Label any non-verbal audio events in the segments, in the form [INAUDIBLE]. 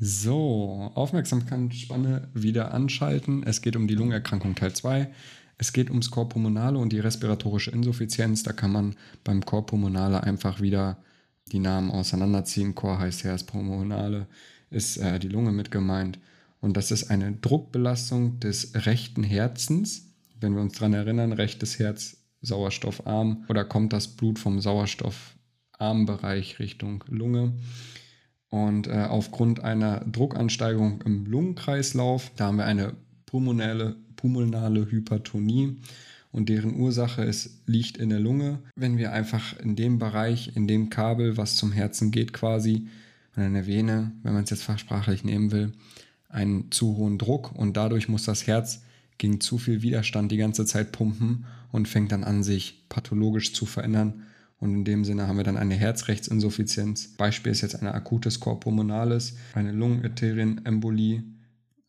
So, Aufmerksamkeitsspanne wieder anschalten. Es geht um die Lungenerkrankung Teil 2. Es geht ums Korpulmonale und die respiratorische Insuffizienz. Da kann man beim Korpulmonale einfach wieder die Namen auseinanderziehen. Chor heißt Herz, Pulmonale ist äh, die Lunge mit gemeint. Und das ist eine Druckbelastung des rechten Herzens. Wenn wir uns daran erinnern, rechtes Herz sauerstoffarm oder kommt das Blut vom sauerstoffarmen Bereich Richtung Lunge. Und äh, aufgrund einer Druckansteigerung im Lungenkreislauf, da haben wir eine pulmonale, pulmonale Hypertonie und deren Ursache ist, liegt in der Lunge. Wenn wir einfach in dem Bereich, in dem Kabel, was zum Herzen geht quasi, und in der Vene, wenn man es jetzt fachsprachlich nehmen will, einen zu hohen Druck und dadurch muss das Herz gegen zu viel Widerstand die ganze Zeit pumpen und fängt dann an, sich pathologisch zu verändern und in dem Sinne haben wir dann eine Herzrechtsinsuffizienz. Beispiel ist jetzt eine akutes Corpulmonales, eine Lungenerterienembolie.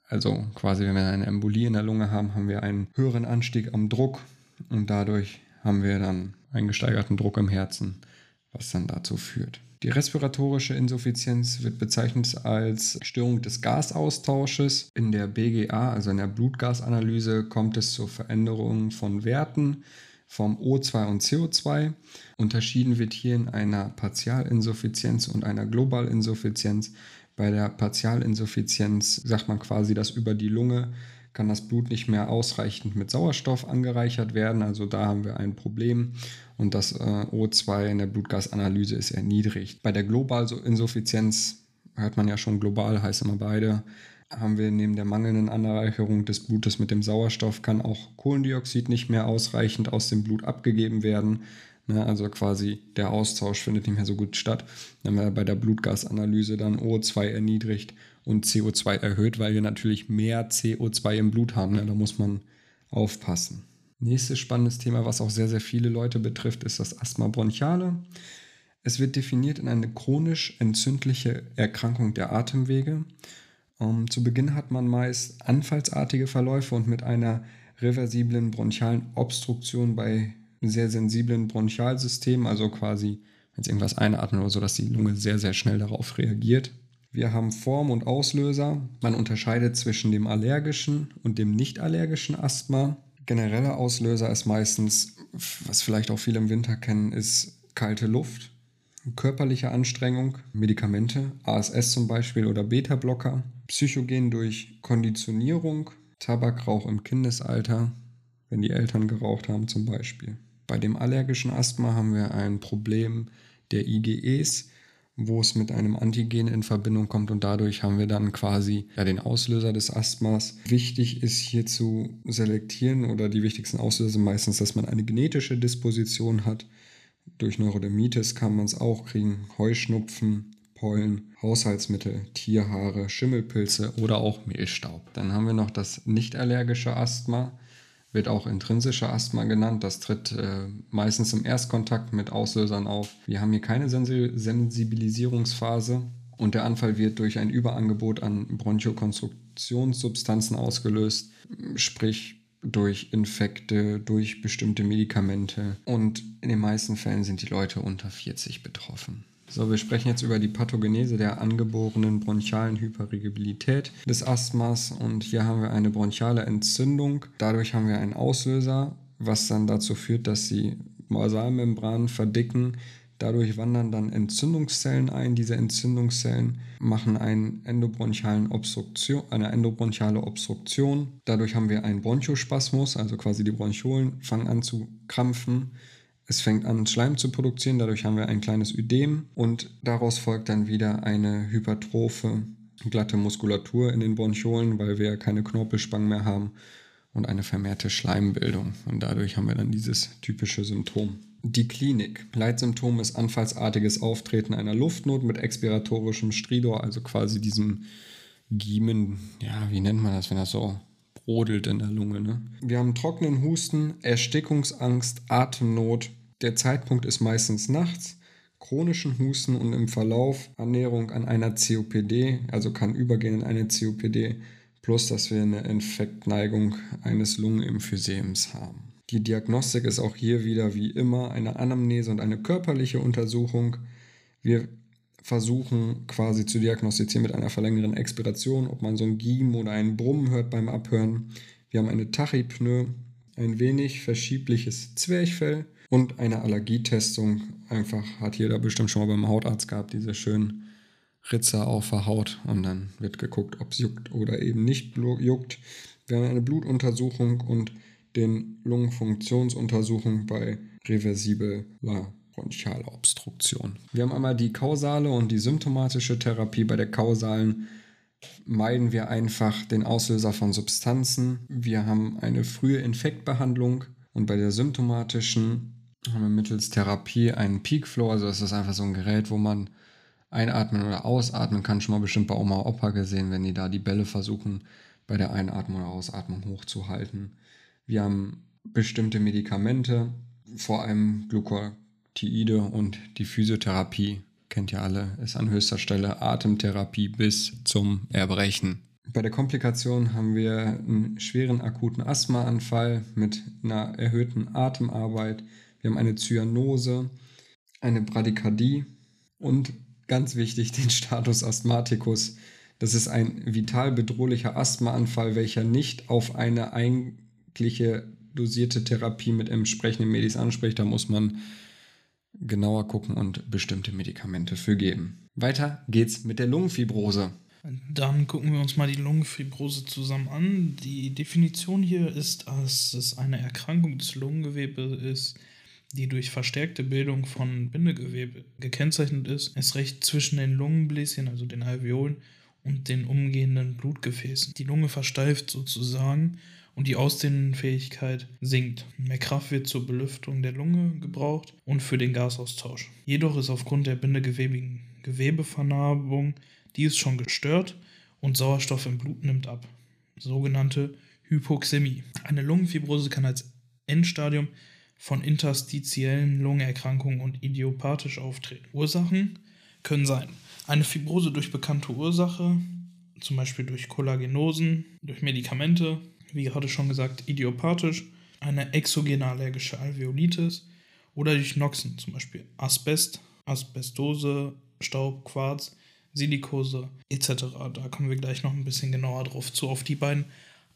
Also quasi, wenn wir eine Embolie in der Lunge haben, haben wir einen höheren Anstieg am Druck und dadurch haben wir dann einen gesteigerten Druck im Herzen, was dann dazu führt. Die respiratorische Insuffizienz wird bezeichnet als Störung des Gasaustausches. In der BGA, also in der Blutgasanalyse, kommt es zur Veränderung von Werten vom O2 und CO2. Unterschieden wird hier in einer Partialinsuffizienz und einer Globalinsuffizienz. Bei der Partialinsuffizienz sagt man quasi, dass über die Lunge kann das Blut nicht mehr ausreichend mit Sauerstoff angereichert werden. Also da haben wir ein Problem und das äh, O2 in der Blutgasanalyse ist erniedrigt. Bei der Globalinsuffizienz hört man ja schon global, heißt immer beide, haben wir neben der mangelnden Anreicherung des Blutes mit dem Sauerstoff, kann auch Kohlendioxid nicht mehr ausreichend aus dem Blut abgegeben werden. Ne, also quasi der Austausch findet nicht mehr so gut statt. Dann haben wir bei der Blutgasanalyse dann O2 erniedrigt und CO2 erhöht, weil wir natürlich mehr CO2 im Blut haben. Ne? Da muss man aufpassen. Nächstes spannendes Thema, was auch sehr, sehr viele Leute betrifft, ist das Asthma bronchiale. Es wird definiert in eine chronisch entzündliche Erkrankung der Atemwege. Um, ähm, zu Beginn hat man meist anfallsartige Verläufe und mit einer reversiblen bronchialen Obstruktion bei sehr sensiblen Bronchialsystemen, also quasi, wenn es irgendwas einatmet oder so, dass die Lunge sehr, sehr schnell darauf reagiert. Wir haben Form und Auslöser. Man unterscheidet zwischen dem allergischen und dem nicht allergischen Asthma. Genereller Auslöser ist meistens, was vielleicht auch viele im Winter kennen, ist kalte Luft, körperliche Anstrengung, Medikamente, ASS zum Beispiel oder Beta-Blocker. Psychogen durch Konditionierung, Tabakrauch im Kindesalter, wenn die Eltern geraucht haben zum Beispiel. Bei dem allergischen Asthma haben wir ein Problem der IgEs, wo es mit einem Antigen in Verbindung kommt und dadurch haben wir dann quasi ja, den Auslöser des Asthmas. Wichtig ist hier zu selektieren oder die wichtigsten Auslöser sind meistens, dass man eine genetische Disposition hat. Durch Neurodermitis kann man es auch kriegen, Heuschnupfen, Pollen, Haushaltsmittel, Tierhaare, Schimmelpilze oder auch Mehlstaub. Dann haben wir noch das nicht allergische Asthma, wird auch intrinsische Asthma genannt. Das tritt äh, meistens im Erstkontakt mit Auslösern auf. Wir haben hier keine Sensibilisierungsphase und der Anfall wird durch ein Überangebot an Bronchokonstruktionssubstanzen ausgelöst, sprich durch Infekte, durch bestimmte Medikamente. Und in den meisten Fällen sind die Leute unter 40 betroffen. So, wir sprechen jetzt über die Pathogenese der angeborenen bronchialen Hyperregibilität des Asthmas und hier haben wir eine bronchiale Entzündung. Dadurch haben wir einen Auslöser, was dann dazu führt, dass die Basalmembranen verdicken. Dadurch wandern dann Entzündungszellen ein. Diese Entzündungszellen machen einen endobronchialen Obstruktion, eine endobronchiale Obstruktion. Dadurch haben wir einen Bronchospasmus, also quasi die Bronchiolen fangen an zu krampfen. Es fängt an, Schleim zu produzieren, dadurch haben wir ein kleines Ödem und daraus folgt dann wieder eine hypertrophe, glatte Muskulatur in den Bronchiolen, weil wir keine Knorpelspangen mehr haben und eine vermehrte Schleimbildung. Und dadurch haben wir dann dieses typische Symptom. Die Klinik. Leitsymptom ist anfallsartiges Auftreten einer Luftnot mit expiratorischem Stridor, also quasi diesem Giemen, ja, wie nennt man das, wenn das so brodelt in der Lunge. Ne? Wir haben trockenen Husten, Erstickungsangst, Atemnot, der Zeitpunkt ist meistens nachts, chronischen Husten und im Verlauf Annäherung an einer COPD, also kann übergehen in eine COPD, plus dass wir eine Infektneigung eines Lungenemphysiems haben. Die Diagnostik ist auch hier wieder wie immer eine Anamnese und eine körperliche Untersuchung. Wir versuchen quasi zu diagnostizieren mit einer verlängerten Expiration, ob man so ein Giem oder ein Brummen hört beim Abhören. Wir haben eine Tachypnoe, ein wenig verschiebliches Zwerchfell und eine Allergietestung. Einfach hat jeder bestimmt schon mal beim Hautarzt gehabt, diese schönen Ritzer auf der Haut und dann wird geguckt, ob es juckt oder eben nicht juckt. Wir haben eine Blutuntersuchung und den Lungenfunktionsuntersuchung bei reversibler bronchialer Obstruktion. Wir haben einmal die kausale und die symptomatische Therapie. Bei der kausalen meiden wir einfach den Auslöser von Substanzen. Wir haben eine frühe Infektbehandlung und bei der symptomatischen haben wir mittels Therapie einen Peak Flow. Also das ist einfach so ein Gerät, wo man einatmen oder ausatmen kann. Schon mal bestimmt bei Oma Opa gesehen, wenn die da die Bälle versuchen, bei der Einatmung oder Ausatmung hochzuhalten. Wir haben bestimmte Medikamente, vor allem Glucotiide und die Physiotherapie, kennt ihr alle, ist an höchster Stelle Atemtherapie bis zum Erbrechen. Bei der Komplikation haben wir einen schweren akuten Asthmaanfall mit einer erhöhten Atemarbeit. Wir haben eine Zyanose, eine Bradykardie und ganz wichtig den Status Asthmaticus. Das ist ein vital bedrohlicher Asthmaanfall, welcher nicht auf eine eigentliche dosierte Therapie mit entsprechenden Medis anspricht. Da muss man genauer gucken und bestimmte Medikamente für geben. Weiter geht's mit der Lungenfibrose. Dann gucken wir uns mal die Lungenfibrose zusammen an. Die Definition hier ist, dass es eine Erkrankung des Lungengewebes ist, die durch verstärkte Bildung von Bindegewebe gekennzeichnet ist, es recht zwischen den Lungenbläschen, also den Alveolen, und den umgehenden Blutgefäßen. Die Lunge versteift sozusagen und die Ausdehnungsfähigkeit sinkt. Mehr Kraft wird zur Belüftung der Lunge gebraucht und für den Gasaustausch. Jedoch ist aufgrund der bindegewebigen Gewebevernarbung dies schon gestört und Sauerstoff im Blut nimmt ab. Sogenannte Hypoxämie. Eine Lungenfibrose kann als Endstadium von interstitiellen Lungenerkrankungen und idiopathisch auftreten. Ursachen können sein eine Fibrose durch bekannte Ursache, zum Beispiel durch Kollagenosen, durch Medikamente, wie gerade schon gesagt, idiopathisch, eine exogene allergische Alveolitis oder durch Noxen, zum Beispiel Asbest, Asbestose, Staub, Quarz, Silikose etc. Da kommen wir gleich noch ein bisschen genauer drauf zu, auf die beiden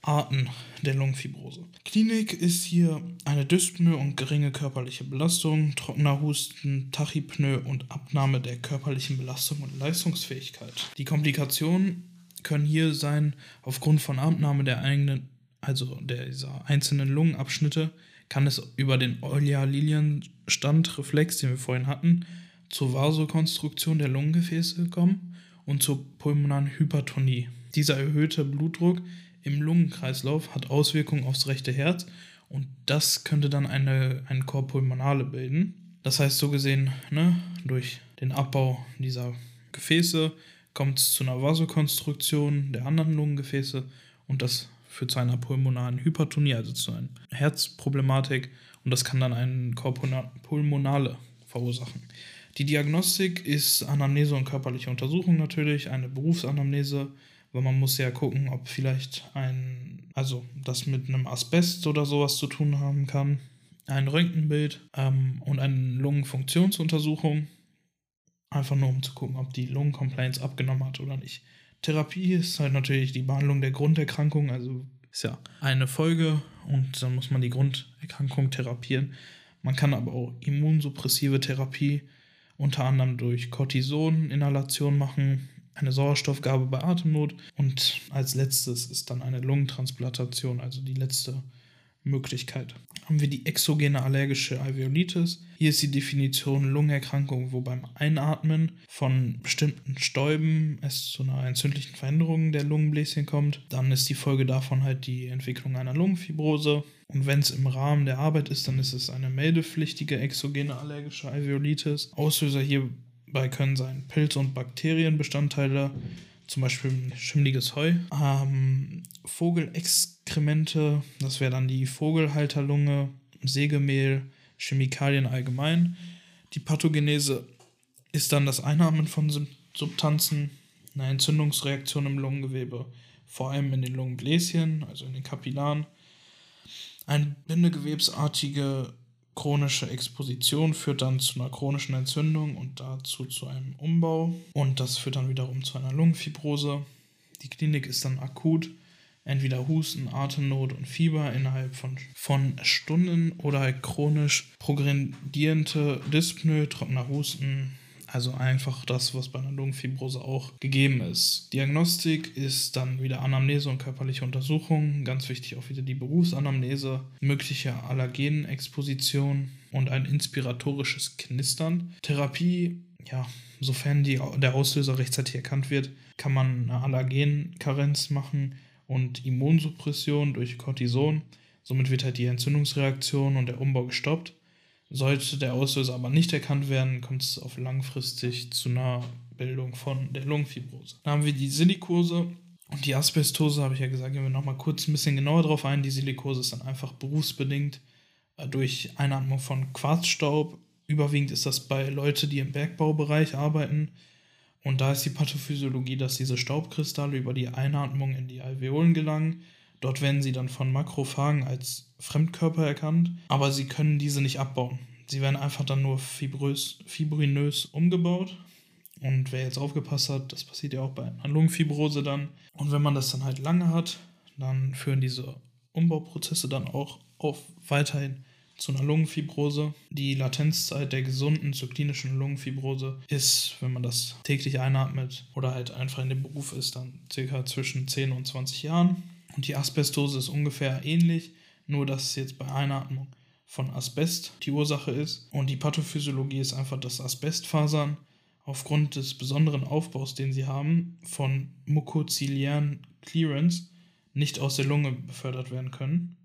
Arten der Lungenfibrose. Klinik ist hier eine Dyspnoe und geringe körperliche Belastung, trockener Husten, Tachypnoe und Abnahme der körperlichen Belastung und Leistungsfähigkeit. Die Komplikationen können hier sein, aufgrund von Abnahme der eigenen, also dieser einzelnen Lungenabschnitte, kann es über den Euler-Lilien-Standreflex, den wir vorhin hatten, zur Vasokonstruktion der Lungengefäße kommen und zur pulmonalen Hypertonie. Dieser erhöhte Blutdruck im Lungenkreislauf hat Auswirkungen aufs rechte Herz und das könnte dann eine, eine Korpulmonale bilden. Das heißt, so gesehen, ne, durch den Abbau dieser Gefäße kommt es zu einer Vasokonstruktion der anderen Lungengefäße und das führt zu einer pulmonalen Hypertonie, also zu einer Herzproblematik und das kann dann eine Korpulmonale verursachen. Die Diagnostik ist Anamnese und körperliche Untersuchung natürlich, eine Berufsanamnese, weil man muss ja gucken, ob vielleicht ein, also das mit einem Asbest oder sowas zu tun haben kann. Ein Röntgenbild ähm, und eine Lungenfunktionsuntersuchung. Einfach nur um zu gucken, ob die Lungencomplaints abgenommen hat oder nicht. Therapie ist halt natürlich die Behandlung der Grunderkrankung, also ist ja eine Folge und dann muss man die Grunderkrankung therapieren. Man kann aber auch immunsuppressive Therapie unter anderem durch Cortison-Inhalation machen, eine Sauerstoffgabe bei Atemnot und als letztes ist dann eine Lungentransplantation, also die letzte Möglichkeit. Haben wir die exogene allergische Alveolitis. Hier ist die Definition Lungenerkrankung, wo beim Einatmen von bestimmten Stäuben es zu einer entzündlichen Veränderung der Lungenbläschen kommt. Dann ist die Folge davon halt die Entwicklung einer Lungenfibrose. Und wenn es im Rahmen der Arbeit ist, dann ist es eine meldepflichtige exogene allergische Alveolitis. Auslöser hier Dabei können sein Pilz- und Bakterienbestandteile, zum Beispiel schimmliges Heu, ähm, Vogelexkremente, das wäre dann die Vogelhalterlunge, Sägemehl, Chemikalien allgemein. Die Pathogenese ist dann das Einatmen von Substanzen, eine Entzündungsreaktion im Lungengewebe, vor allem in den Lungenbläschen, also in den Kapillaren, eine bindegewebsartige chronische Exposition führt dann zu einer chronischen Entzündung und dazu zu einem Umbau. Und das führt dann wiederum zu einer Lungenfibrose. Die Klinik ist dann akut. Entweder Husten, Atemnot und Fieber innerhalb von, von Stunden oder halt chronisch progredierende Dyspnoe, trockener Husten, also einfach das, was bei einer Lungenfibrose auch gegeben ist. Diagnostik ist dann wieder Anamnese und körperliche Untersuchung. Ganz wichtig auch wieder die Berufsanamnese, mögliche Allergenexposition und ein inspiratorisches Knistern. Therapie, ja, sofern die, der Auslöser rechtzeitig erkannt wird, kann man eine Allergenkarenz machen und Immunsuppression durch Cortison. Somit wird halt die Entzündungsreaktion und der Umbau gestoppt. Sollte der Auslöser aber nicht erkannt werden, kommt es auf langfristig zu einer Bildung von der Lungenfibrose. Dann haben wir die Silikose und die Asbestose, habe ich ja gesagt, gehen wir nochmal kurz ein bisschen genauer drauf ein. Die Silikose ist dann einfach berufsbedingt äh, durch Einatmung von Quarzstaub. Überwiegend ist das bei Leuten, die im Bergbaubereich arbeiten. Und da ist die Pathophysiologie, dass diese Staubkristalle über die Einatmung in die Alveolen gelangen Dort werden sie dann von Makrophagen als Fremdkörper erkannt, aber sie können diese nicht abbauen. Sie werden einfach dann nur fibrös, fibrinös umgebaut. Und wer jetzt aufgepasst hat, das passiert ja auch bei einer Lungenfibrose dann. Und wenn man das dann halt lange hat, dann führen diese Umbauprozesse dann auch auf weiterhin zu einer Lungenfibrose. Die Latenzzeit der gesunden zur klinischen Lungenfibrose ist, wenn man das täglich einatmet oder halt einfach in dem Beruf ist, dann circa zwischen 10 und 20 Jahren. Und die Asbestose ist ungefähr ähnlich, nur dass es jetzt bei Einatmung von Asbest die Ursache ist. Und die Pathophysiologie ist einfach, dass Asbestfasern aufgrund des besonderen Aufbaus, den sie haben, von mukoziliären Clearance nicht aus der Lunge befördert werden können.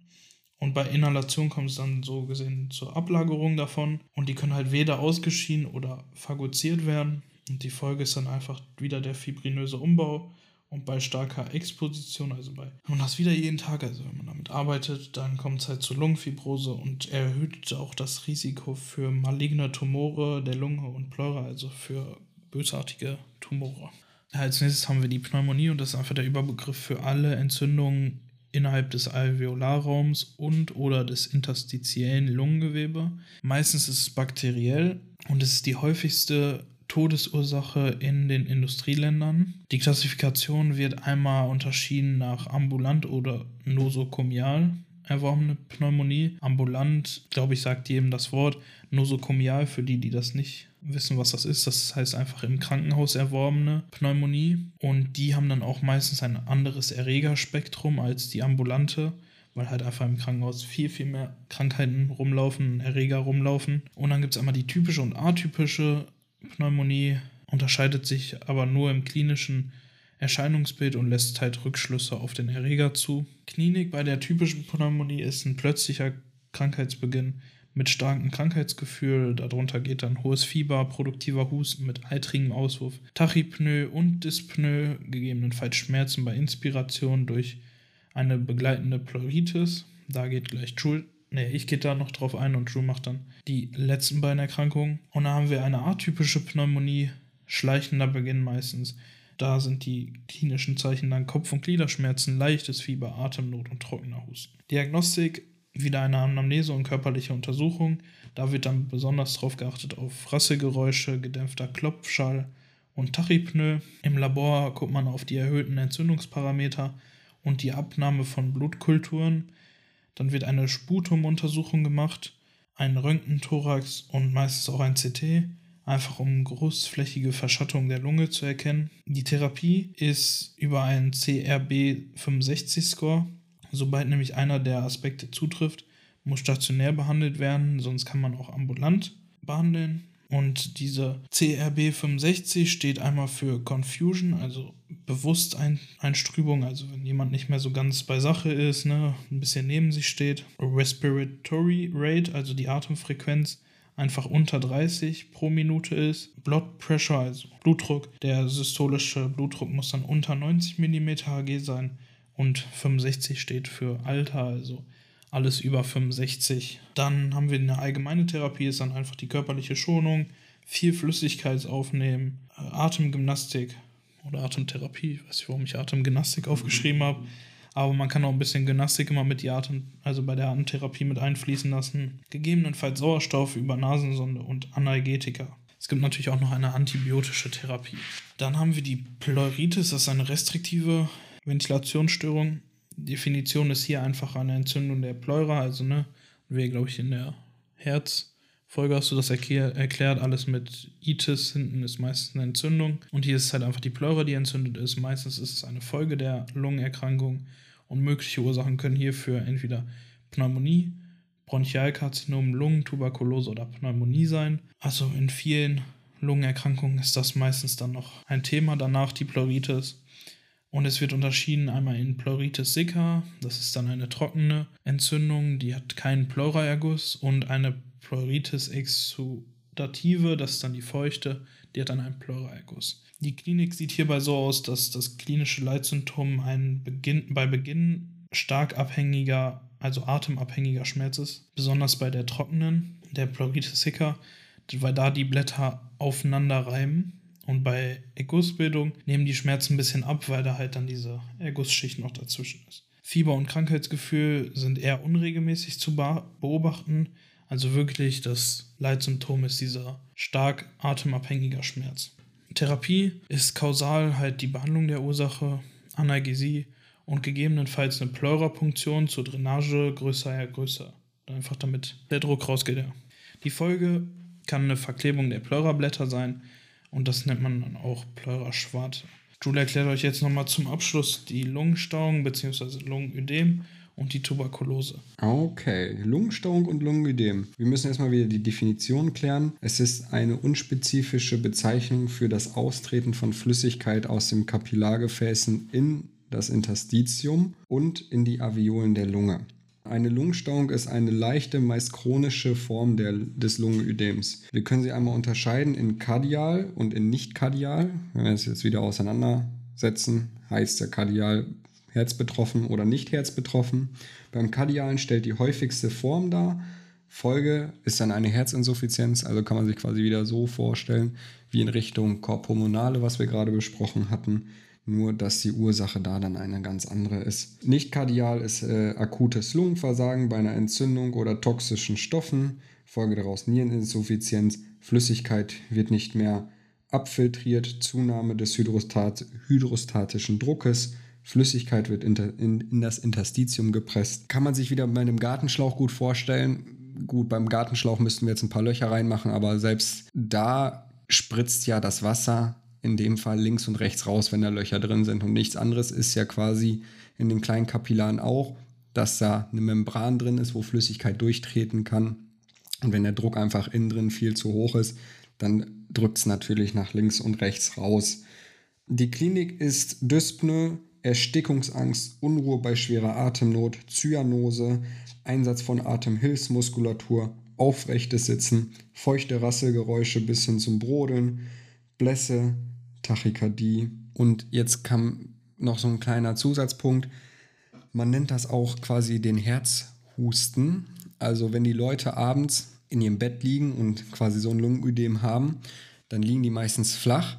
Und bei Inhalation kommt es dann so gesehen zur Ablagerung davon. Und die können halt weder ausgeschieden oder phagoziert werden. Und die Folge ist dann einfach wieder der fibrinöse Umbau und bei starker Exposition, also bei, man das wieder jeden Tag, also wenn man damit arbeitet, dann kommt es halt zur Lungenfibrose und erhöht auch das Risiko für maligne Tumore der Lunge und Pleura, also für bösartige Tumore. Als nächstes haben wir die Pneumonie und das ist einfach der Überbegriff für alle Entzündungen innerhalb des Alveolarraums und oder des interstitiellen Lungengewebe. Meistens ist es bakteriell und es ist die häufigste Todesursache in den Industrieländern. Die Klassifikation wird einmal unterschieden nach ambulant oder nosokomial erworbene Pneumonie. Ambulant, glaube ich, sagt jedem das Wort. Nosokomial, für die, die das nicht wissen, was das ist, das heißt einfach im Krankenhaus erworbene Pneumonie. Und die haben dann auch meistens ein anderes Erregerspektrum als die ambulante weil halt einfach im Krankenhaus viel, viel mehr Krankheiten rumlaufen, Erreger rumlaufen. Und dann gibt es einmal die typische und atypische Pneumonie unterscheidet sich aber nur im klinischen Erscheinungsbild und lässt halt Rückschlüsse auf den Erreger zu. Klinik bei der typischen Pneumonie ist ein plötzlicher Krankheitsbeginn mit starkem Krankheitsgefühl. Darunter geht dann hohes Fieber, produktiver Husten mit eitrigem Auswurf, Tachypnoe und Dyspnoe, gegebenenfalls Schmerzen bei Inspiration durch eine begleitende Pleuritis. Da geht gleich Jules Nee, ich gehe da noch drauf ein und Drew macht dann die letzten beiden Erkrankungen. Und da haben wir eine atypische Pneumonie, schleichender Beginn meistens. Da sind die klinischen Zeichen dann Kopf- und Gliederschmerzen, leichtes Fieber, Atemnot und trockener Husten. Diagnostik, wieder eine Anamnese und körperliche Untersuchung. Da wird dann besonders darauf geachtet auf Rassegeräusche, gedämpfter Klopfschall und Tachypnoe. Im Labor guckt man auf die erhöhten Entzündungsparameter und die Abnahme von Blutkulturen dann wird eine Sputumuntersuchung gemacht, ein Röntgenthorax und meistens auch ein CT, einfach um großflächige Verschattung der Lunge zu erkennen. Die Therapie ist über einen CRB65-Score. Sobald nämlich einer der Aspekte zutrifft, muss stationär behandelt werden, sonst kann man auch ambulant behandeln. Und diese CRB65 steht einmal für Confusion, also Bewusstseinstrübung, also wenn jemand nicht mehr so ganz bei Sache ist, ne, ein bisschen neben sich steht. Respiratory Rate, also die Atemfrequenz, einfach unter 30 pro Minute ist. Blood Pressure, also Blutdruck, der systolische Blutdruck muss dann unter 90 mm Hg sein und 65 steht für Alter, also alles über 65. Dann haben wir eine allgemeine Therapie, ist dann einfach die körperliche Schonung, viel Flüssigkeit aufnehmen, äh, Atemgymnastik oder Atemtherapie, ich weiß nicht, warum ich Atemgymnastik aufgeschrieben habe. Aber man kann auch ein bisschen Gymnastik immer mit die Atem, also bei der Atemtherapie mit einfließen lassen. Gegebenenfalls Sauerstoff über Nasensonde und Analgetika. Es gibt natürlich auch noch eine antibiotische Therapie. Dann haben wir die Pleuritis, das ist eine restriktive Ventilationsstörung. Definition ist hier einfach eine Entzündung der Pleura, also ne, wir glaube ich in der Herzfolge hast du das erklärt, alles mit Itis hinten ist meistens eine Entzündung und hier ist halt einfach die Pleura, die entzündet ist. Meistens ist es eine Folge der Lungenerkrankung und mögliche Ursachen können hierfür entweder Pneumonie, Bronchialkarzinom, Lungentuberkulose oder Pneumonie sein. Also in vielen Lungenerkrankungen ist das meistens dann noch ein Thema. Danach die Pleuritis. Und es wird unterschieden einmal in Pleuritis sicca, das ist dann eine trockene Entzündung, die hat keinen Pleuraerguss, und eine Pleuritis exudative, das ist dann die feuchte, die hat dann einen Pleuraerguss. Die Klinik sieht hierbei so aus, dass das klinische Leitsymptom ein Beginn, bei Beginn stark abhängiger also atemabhängiger Schmerz ist, besonders bei der trockenen, der Pleuritis sicca, weil da die Blätter aufeinander reiben und bei Ergussbildung nehmen die Schmerzen ein bisschen ab, weil da halt dann diese Ergussschicht noch dazwischen ist. Fieber und Krankheitsgefühl sind eher unregelmäßig zu beobachten, also wirklich das Leitsymptom ist dieser stark atemabhängiger Schmerz. Therapie ist kausal halt die Behandlung der Ursache, Analgesie und gegebenenfalls eine Pleurapunktion zur Drainage größer, ja größer. Einfach damit der Druck rausgeht. Ja. Die Folge kann eine Verklebung der Pleurablätter sein und das nennt man dann auch Pleuraschwarte. Julie erklärt euch jetzt nochmal zum Abschluss die Lungenstauung bzw. Lungenödem und die Tuberkulose. Okay, Lungenstauung und Lungenödem. Wir müssen erstmal wieder die Definition klären. Es ist eine unspezifische Bezeichnung für das Austreten von Flüssigkeit aus den Kapillargefäßen in das Interstitium und in die Alveolen der Lunge. Eine Lungenstauung ist eine leichte, meist chronische Form der, des Lungenödems. Wir können sie einmal unterscheiden in kardial und in nicht kardial. Wenn wir es jetzt wieder auseinandersetzen, heißt der kardial herzbetroffen oder nicht herzbetroffen. Beim kardialen stellt die häufigste Form dar. Folge ist dann eine Herzinsuffizienz, also kann man sich quasi wieder so vorstellen, wie in Richtung Korpulmonale, was wir gerade besprochen hatten nur dass die Ursache da dann eine ganz andere ist. Nicht kardial ist äh, akutes Lungenversagen bei einer Entzündung oder toxischen Stoffen, Folge daraus Niereninsuffizienz, Flüssigkeit wird nicht mehr abfiltriert, Zunahme des Hydrostat hydrostatischen Druckes, Flüssigkeit wird in, in, das Interstitium gepresst. Kann man sich wieder bei einem Gartenschlauch gut vorstellen. Gut, beim Gartenschlauch müssten wir jetzt ein paar Löcher reinmachen, aber selbst da spritzt ja das Wasser in dem Fall links und rechts raus, wenn da Löcher drin sind. Und nichts anderes ist ja quasi in den kleinen Kapillaren auch, dass da eine Membran drin ist, wo Flüssigkeit durchtreten kann. Und wenn der Druck einfach innen drin viel zu hoch ist, dann drückt es natürlich nach links und rechts raus. Die Klinik ist Dyspnoe, Erstickungsangst, Unruhe bei schwerer Atemnot, Zyanose, Einsatz von Atemhilfsmuskulatur, aufrechtes Sitzen, feuchte Rasselgeräusche bis hin zum Brodeln, Blässe, Tachykardie. Und jetzt kam noch so ein kleiner Zusatzpunkt. Man nennt das auch quasi den Herzhusten. Also wenn die Leute abends in ihrem Bett liegen und quasi so ein Lungenödem haben, dann liegen die meistens flach.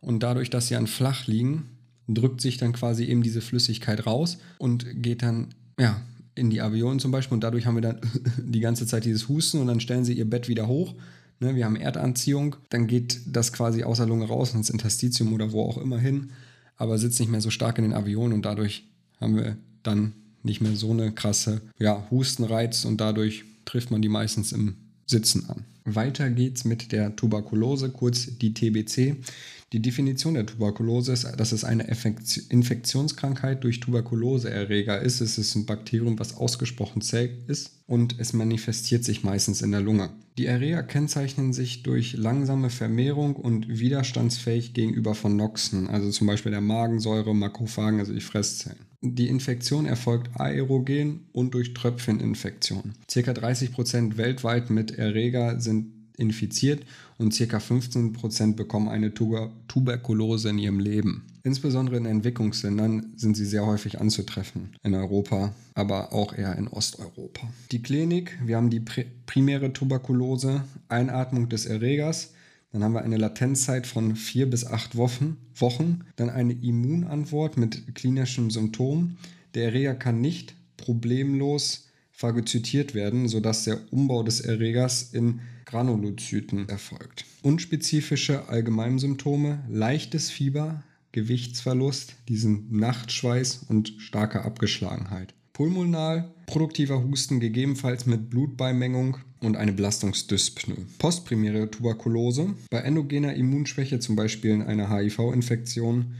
Und dadurch, dass sie an flach liegen, drückt sich dann quasi eben diese Flüssigkeit raus und geht dann ja, in die Alveolen zum Beispiel. Und dadurch haben wir dann [LAUGHS] die ganze Zeit dieses Husten und dann stellen sie ihr Bett wieder hoch ne, wir haben Erdanziehung, dann geht das quasi aus der Lunge raus ins Interstitium oder wo auch immer hin, aber sitzt nicht mehr so stark in den Avionen und dadurch haben wir dann nicht mehr so eine krasse ja, Hustenreiz und dadurch trifft man die meistens im Sitzen an. Weiter geht's mit der Tuberkulose, kurz die TBC. Die Definition der Tuberkulose ist, dass es eine Infektionskrankheit durch Tuberkuloseerreger ist. Es ist ein Bakterium, was ausgesprochen zäh ist und es manifestiert sich meistens in der Lunge. Die Erreger kennzeichnen sich durch langsame Vermehrung und widerstandsfähig gegenüber von Noxen, also zum Beispiel der Magensäure, Makrophagen, also die Fresszellen. Die Infektion erfolgt aerogen und durch Tröpfcheninfektion. Circa 30% weltweit mit Erreger sind infiziert und ca. 15% bekommen eine Tuber Tuberkulose in ihrem Leben. Insbesondere in Entwicklungsländern sind sie sehr häufig anzutreffen. In Europa, aber auch eher in Osteuropa. Die Klinik, wir haben die primäre Tuberkulose, Einatmung des Erregers, dann haben wir eine Latenzzeit von vier bis acht Wochen, Wochen, dann eine Immunantwort mit klinischen Symptomen, Der Erreger kann nicht problemlos phagozytiert werden, sodass der Umbau des Erregers in Granulozyten erfolgt. Unspezifische Allgemeinsymptome, leichtes Fieber, Gewichtsverlust, diesen Nachtschweiß und starke Abgeschlagenheit. Pulmonal, produktiver Husten, gegebenenfalls mit Blutbeimengung und eine Belastungsdyspnoe. Postprimäre Tuberkulose, bei endogener Immunschwäche, zum Beispiel in einer HIV-Infektion,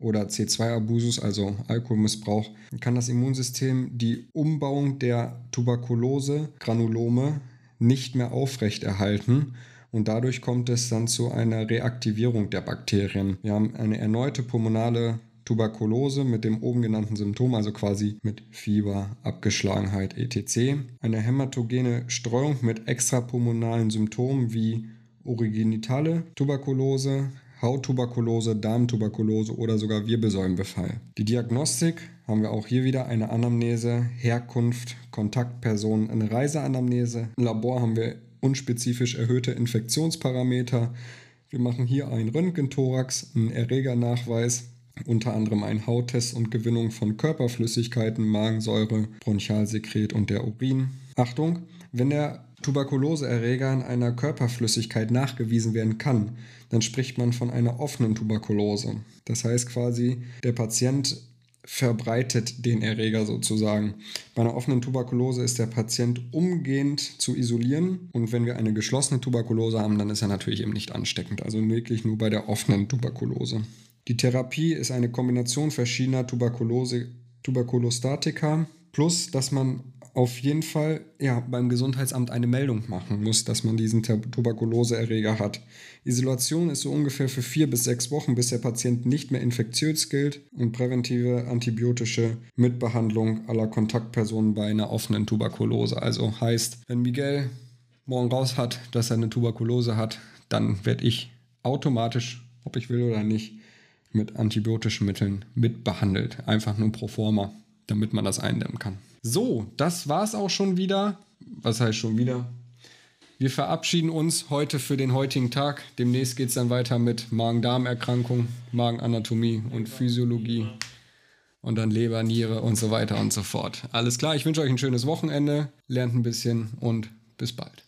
oder C2-Abusus, also Alkoholmissbrauch, kann das Immunsystem die Umbauung der Tuberkulose-Granulome nicht mehr aufrechterhalten und dadurch kommt es dann zu einer Reaktivierung der Bakterien. Wir haben eine erneute pulmonale Tuberkulose mit dem oben genannten Symptom, also quasi mit Fieber, Abgeschlagenheit etc. Eine hämatogene Streuung mit extrapulmonalen Symptomen wie originitale Tuberkulose, Hauttuberkulose, Darmtuberkulose oder sogar Wirbelsäulenbefall. Die Diagnostik haben wir auch hier wieder eine Anamnese, Herkunft, Kontaktpersonen, eine Reiseanamnese. Im Labor haben wir unspezifisch erhöhte Infektionsparameter. Wir machen hier einen Röntgenthorax, einen Erregernachweis, unter anderem einen Hauttest und Gewinnung von Körperflüssigkeiten, Magensäure, Bronchialsekret und der Urin. Achtung, wenn der Tuberkuloseerreger in einer Körperflüssigkeit nachgewiesen werden kann, dann spricht man von einer offenen Tuberkulose. Das heißt quasi, der Patient verbreitet den Erreger sozusagen. Bei einer offenen Tuberkulose ist der Patient umgehend zu isolieren und wenn wir eine geschlossene Tuberkulose haben, dann ist er natürlich eben nicht ansteckend, also wirklich nur bei der offenen Tuberkulose. Die Therapie ist eine Kombination verschiedener Tuberkulose, Tuberkulostatika plus, dass man auf jeden Fall ja, beim Gesundheitsamt eine Meldung machen muss, dass man diesen Tuberkuloseerreger hat. Isolation ist so ungefähr für vier bis sechs Wochen, bis der Patient nicht mehr infektiös gilt und präventive antibiotische Mitbehandlung aller Kontaktpersonen bei einer offenen Tuberkulose. Also heißt, wenn Miguel morgen raus hat, dass er eine Tuberkulose hat, dann werde ich automatisch, ob ich will oder nicht, mit antibiotischen Mitteln mitbehandelt. Einfach nur pro forma, damit man das eindämmen kann. So, das war's auch schon wieder. Was heißt schon wieder? Wir verabschieden uns heute für den heutigen Tag. Demnächst geht es dann weiter mit Magen-Darm-Erkrankung, Magenanatomie und Physiologie und dann Leber, Niere und so weiter und so fort. Alles klar, ich wünsche euch ein schönes Wochenende, lernt ein bisschen und bis bald.